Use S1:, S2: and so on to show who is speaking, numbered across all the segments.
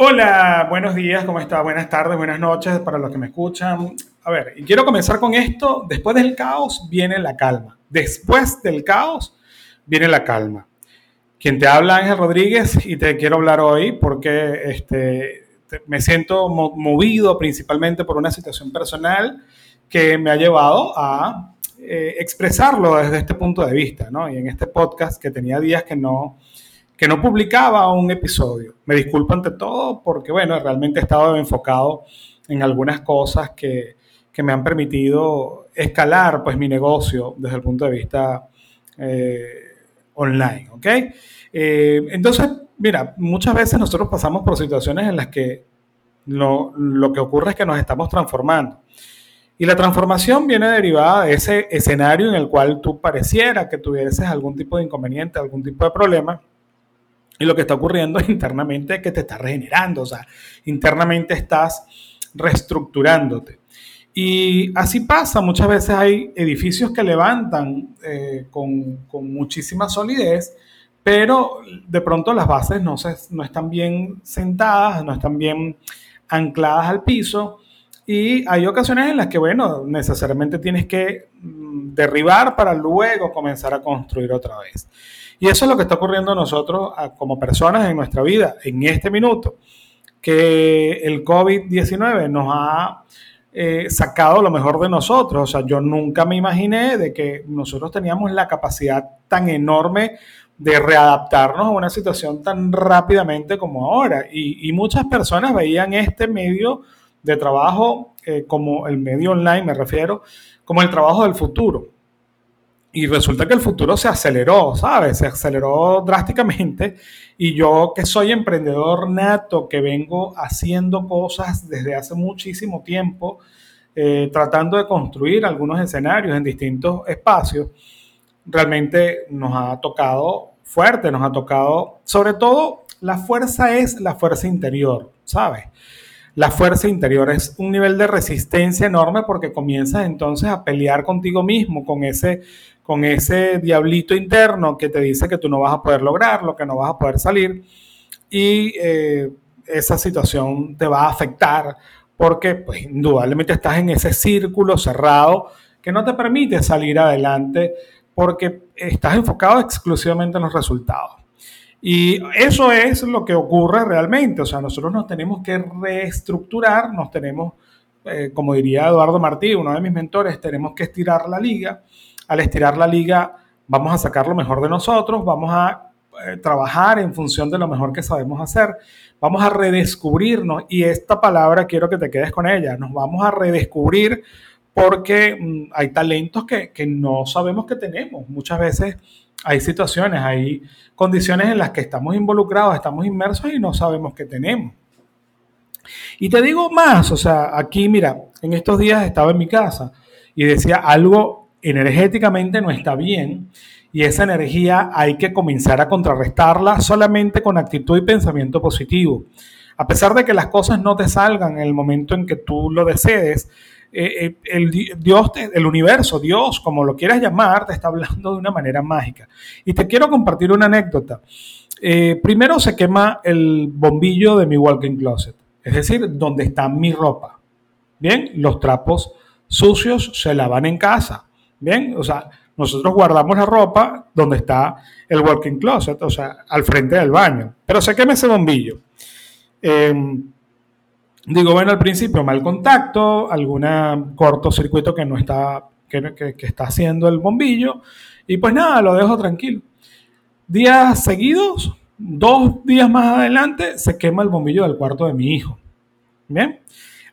S1: Hola, buenos días, ¿cómo está? Buenas tardes, buenas noches para los que me escuchan. A ver, y quiero comenzar con esto. Después del caos viene la calma. Después del caos viene la calma. Quien te habla Ángel Rodríguez y te quiero hablar hoy porque este, me siento movido principalmente por una situación personal que me ha llevado a eh, expresarlo desde este punto de vista, ¿no? Y en este podcast que tenía días que no, que no publicaba un episodio. Me disculpo ante todo porque, bueno, realmente he estado enfocado en algunas cosas que, que me han permitido escalar pues mi negocio desde el punto de vista eh, online, ¿ok? Eh, entonces, mira, muchas veces nosotros pasamos por situaciones en las que lo, lo que ocurre es que nos estamos transformando. Y la transformación viene derivada de ese escenario en el cual tú pareciera que tuvieses algún tipo de inconveniente, algún tipo de problema, y lo que está ocurriendo internamente es que te estás regenerando, o sea, internamente estás reestructurándote. Y así pasa, muchas veces hay edificios que levantan eh, con, con, muchísima solidez, pero de pronto las bases no, se, no están bien sentadas, no están bien ancladas al piso. Y hay ocasiones en las que, bueno, necesariamente tienes que derribar para luego comenzar a construir otra vez. Y eso es lo que está ocurriendo a nosotros como personas en nuestra vida en este minuto, que el COVID-19 nos ha eh, sacado lo mejor de nosotros. O sea, yo nunca me imaginé de que nosotros teníamos la capacidad tan enorme de readaptarnos a una situación tan rápidamente como ahora. Y, muchas personas veían este medio de trabajo eh, como el medio online, me refiero, como el trabajo del futuro y resulta que el futuro se aceleró, ¿sabes? Se aceleró drásticamente. Y yo que soy emprendedor nato, que vengo haciendo cosas desde hace muchísimo tiempo, eh, tratando de construir algunos escenarios en distintos espacios, realmente nos ha tocado fuerte, nos ha tocado, sobre todo, la fuerza es la fuerza interior, ¿sabes? La fuerza interior es un nivel de resistencia enorme porque comienzas entonces a pelear contigo mismo, con ese con ese diablito interno que te dice que tú no vas a poder lograrlo, que no vas a poder salir y eh, esa situación te va a afectar porque pues, indudablemente estás en ese círculo cerrado que no te permite salir adelante porque estás enfocado exclusivamente en los resultados. Y eso es lo que ocurre realmente, o sea, nosotros nos tenemos que reestructurar, nos tenemos, eh, como diría Eduardo Martí, uno de mis mentores, tenemos que estirar la liga. Al estirar la liga vamos a sacar lo mejor de nosotros, vamos a eh, trabajar en función de lo mejor que sabemos hacer, vamos a redescubrirnos y esta palabra quiero que te quedes con ella, nos vamos a redescubrir porque mm, hay talentos que, que no sabemos que tenemos. Muchas veces hay situaciones, hay condiciones en las que estamos involucrados, estamos inmersos y no sabemos que tenemos. Y te digo más, o sea, aquí mira, en estos días estaba en mi casa y decía algo energéticamente no está bien y esa energía hay que comenzar a contrarrestarla solamente con actitud y pensamiento positivo. A pesar de que las cosas no te salgan en el momento en que tú lo desees, eh, eh, el Dios, el universo, Dios, como lo quieras llamar, te está hablando de una manera mágica. Y te quiero compartir una anécdota. Eh, primero se quema el bombillo de mi walking closet, es decir, donde está mi ropa. Bien, los trapos sucios se lavan en casa. Bien, o sea, nosotros guardamos la ropa donde está el walking closet, o sea, al frente del baño. Pero se quema ese bombillo. Em, digo, bueno, al principio mal contacto, algún cortocircuito que no está, que, está haciendo el bombillo, y pues nada, lo dejo tranquilo. Días seguidos, dos días más adelante, se quema el bombillo del cuarto de mi hijo. Bien,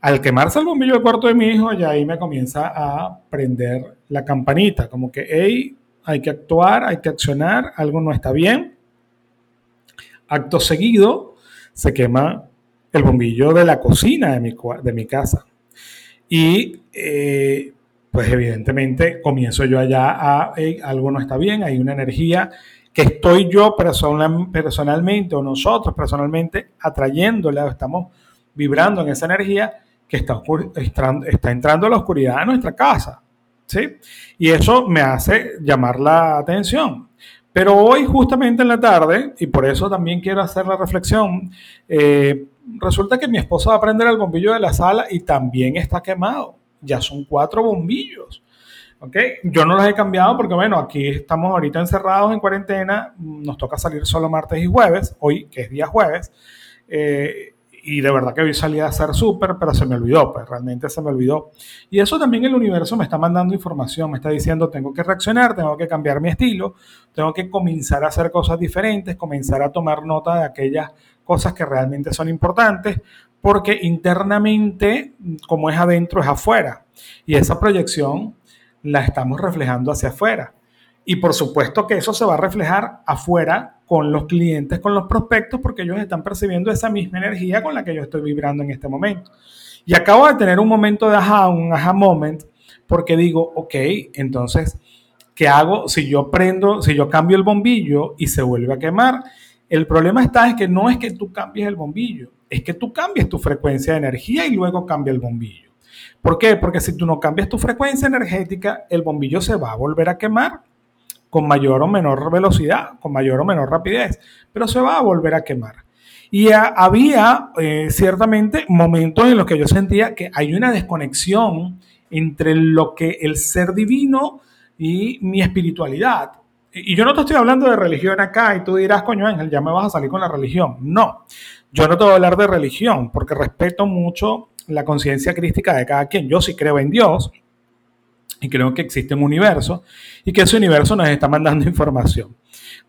S1: al quemarse el bombillo del cuarto de mi hijo, ya ahí me comienza a prender la campanita, como que, hey, hay que actuar, hay que accionar, algo no está bien. Acto seguido, se quema el bombillo de la cocina de mi, de mi casa. Y eh, pues evidentemente comienzo yo allá a, algo no está bien, hay una energía que estoy yo personalmente o nosotros personalmente atrayéndola, estamos vibrando en esa energía que está, está entrando a la oscuridad de nuestra casa. ¿sí? Y eso me hace llamar la atención. Pero hoy justamente en la tarde, y por eso también quiero hacer la reflexión, eh, resulta que mi esposa va a prender el bombillo de la sala y también está quemado. Ya son cuatro bombillos. ¿Okay? Yo no los he cambiado porque, bueno, aquí estamos ahorita encerrados en cuarentena, nos toca salir solo martes y jueves, hoy que es día jueves, eh, y de verdad que hoy salí a hacer súper, pero se me olvidó, pues realmente se me olvidó. Y eso también el universo me está mandando información, me está diciendo, tengo que reaccionar, tengo que cambiar mi estilo, tengo que comenzar a hacer cosas diferentes, comenzar a tomar nota de aquellas cosas que realmente son importantes, porque internamente, como es adentro, es afuera. Y esa proyección la estamos reflejando hacia afuera. Y por supuesto que eso se va a reflejar afuera con los clientes, con los prospectos, porque ellos están percibiendo esa misma energía con la que yo estoy vibrando en este momento. Y acabo de tener un momento de aha, un aha moment, porque digo, ok, entonces, ¿qué hago si yo prendo, si yo cambio el bombillo y se vuelve a quemar? El problema está es que no es que tú cambies el bombillo, es que tú cambies tu frecuencia de energía y luego cambia el bombillo. ¿Por qué? Porque si tú no cambias tu frecuencia energética, el bombillo se va a volver a quemar con mayor o menor velocidad, con mayor o menor rapidez, pero se va a volver a quemar. Y había eh, ciertamente momentos en los que yo sentía que hay una desconexión entre lo que el ser divino y mi espiritualidad. Y yo no te estoy hablando de religión acá y tú dirás, coño Ángel, ya me vas a salir con la religión. No, yo no te voy a hablar de religión porque respeto mucho la conciencia crística de cada quien. Yo sí creo en Dios, y creo que existe un universo y que ese universo nos está mandando información.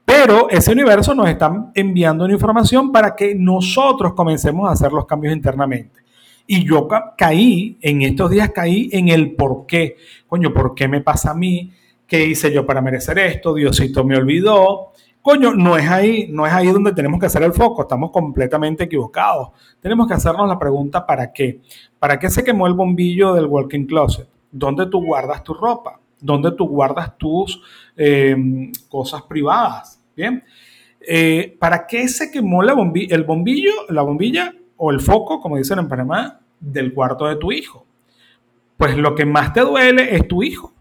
S1: Pero ese universo nos está enviando una información para que nosotros comencemos a hacer los cambios internamente. Y yo caí, en estos días caí en el por qué. Coño, ¿por qué me pasa a mí? ¿Qué hice yo para merecer esto? Diosito me olvidó. Coño, no es ahí, no es ahí donde tenemos que hacer el foco, estamos completamente equivocados. Tenemos que hacernos la pregunta ¿para qué? ¿Para qué se quemó el bombillo del walking closet? Dónde tú guardas tu ropa, dónde tú guardas tus em, cosas privadas. Bien, eh, ¿para qué se quemó la el bombillo, la bombilla o el foco, como dicen en Panamá, del cuarto de tu hijo? Pues lo que más te duele es tu hijo.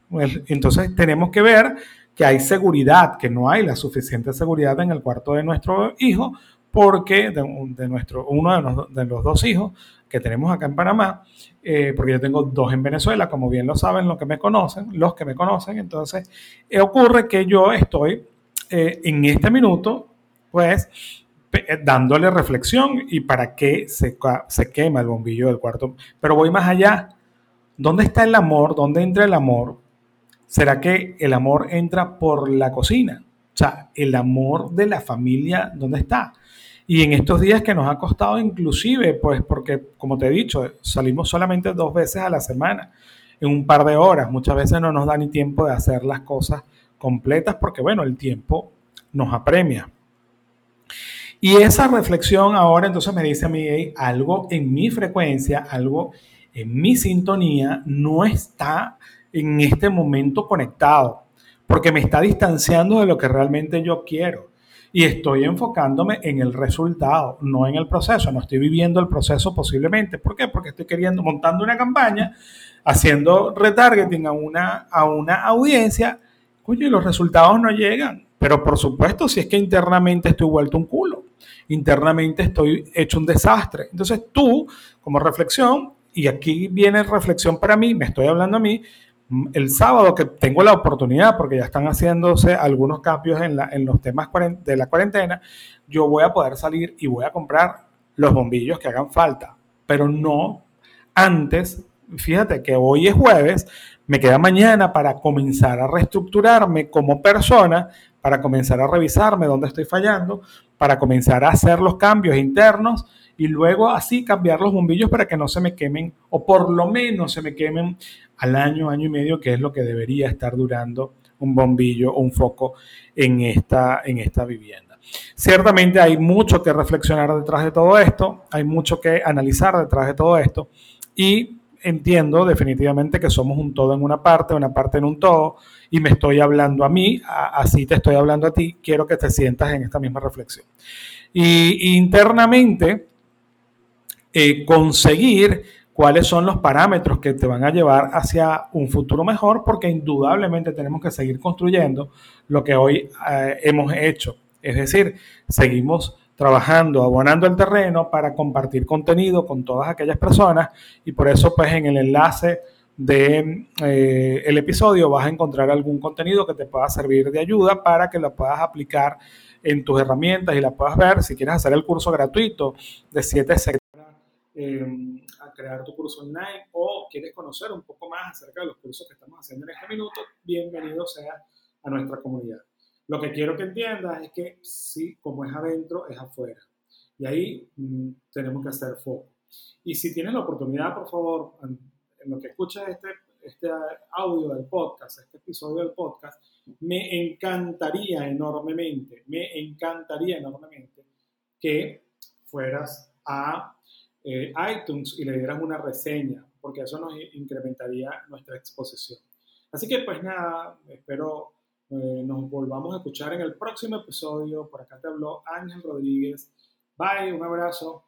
S1: Entonces tenemos que ver que hay seguridad, que no hay la suficiente seguridad en el cuarto de nuestro hijo, porque de, nuestro, uno de los dos hijos que tenemos acá en Panamá, eh, porque yo tengo dos en Venezuela, como bien lo saben los que me conocen, los que me conocen, entonces eh, ocurre que yo estoy eh, en este minuto, pues, dándole reflexión y para qué se, se quema el bombillo del cuarto. Pero voy más allá. ¿Dónde está el amor? ¿Dónde entra el amor? ¿Será que el amor entra por la cocina? O sea, el amor de la familia, ¿dónde está? Y en estos días que nos ha costado inclusive, pues porque, como te he dicho, salimos solamente dos veces a la semana, en un par de horas. Muchas veces no nos da ni tiempo de hacer las cosas completas porque, bueno, el tiempo nos apremia. Y esa reflexión ahora entonces me dice a mí, algo en mi frecuencia, algo en mi sintonía no está en este momento conectado, porque me está distanciando de lo que realmente yo quiero y estoy enfocándome en el resultado, no en el proceso. No estoy viviendo el proceso posiblemente. ¿Por qué? Porque estoy queriendo, montando una campaña, haciendo retargeting a una, a una audiencia, cuyo y los resultados no llegan. Pero por supuesto, si es que internamente estoy vuelto un culo, internamente estoy hecho un desastre. Entonces tú, como reflexión, y aquí viene reflexión para mí, me estoy hablando a mí, el sábado que tengo la oportunidad, porque ya están haciéndose algunos cambios en, los temas de la cuarentena, yo voy a poder salir y voy a comprar los bombillos que hagan falta, pero no antes, fíjate que hoy es jueves, me queda mañana para comenzar a reestructurarme como persona, para comenzar a revisarme dónde estoy fallando, para comenzar a hacer los cambios internos y luego así cambiar los bombillos para que no se me quemen o por lo menos se me quemen al año, año y medio, que es lo que debería estar durando un bombillo o un foco en esta, en esta vivienda. Ciertamente hay mucho que reflexionar detrás de todo esto, hay mucho que analizar detrás de todo esto y entiendo definitivamente que somos un todo en una parte, una parte en un todo y me estoy hablando a mí, así te estoy hablando a ti, quiero que te sientas en esta misma reflexión. Y internamente, eh, conseguir cuáles son los parámetros que te van a llevar hacia un futuro mejor, porque indudablemente tenemos que seguir construyendo lo que hoy eh, hemos hecho. Es decir, seguimos trabajando, abonando el terreno para compartir contenido con todas aquellas personas y por eso pues en el enlace de eh, episodio vas a encontrar algún contenido que te pueda servir de ayuda para que lo puedas aplicar en tus herramientas y la puedas ver. Si quieres hacer el curso gratuito de 7 eh, a crear tu curso online o quieres conocer un poco más acerca de los cursos que estamos haciendo en este minuto, bienvenido sea a nuestra comunidad. Lo que quiero que entiendas es que sí, como es adentro, es afuera. Y ahí mm, tenemos que hacer foco. Y si tienes la oportunidad, por favor, en lo que escuchas este, este audio del podcast, este episodio del podcast, me encantaría enormemente, me encantaría enormemente que fueras a eh, iTunes y le dieras una reseña, porque eso nos incrementaría nuestra exposición. Así que pues nada, espero eh, nos volvamos a escuchar en el próximo episodio. Por acá te habló Ángel Rodríguez. Bye, un abrazo.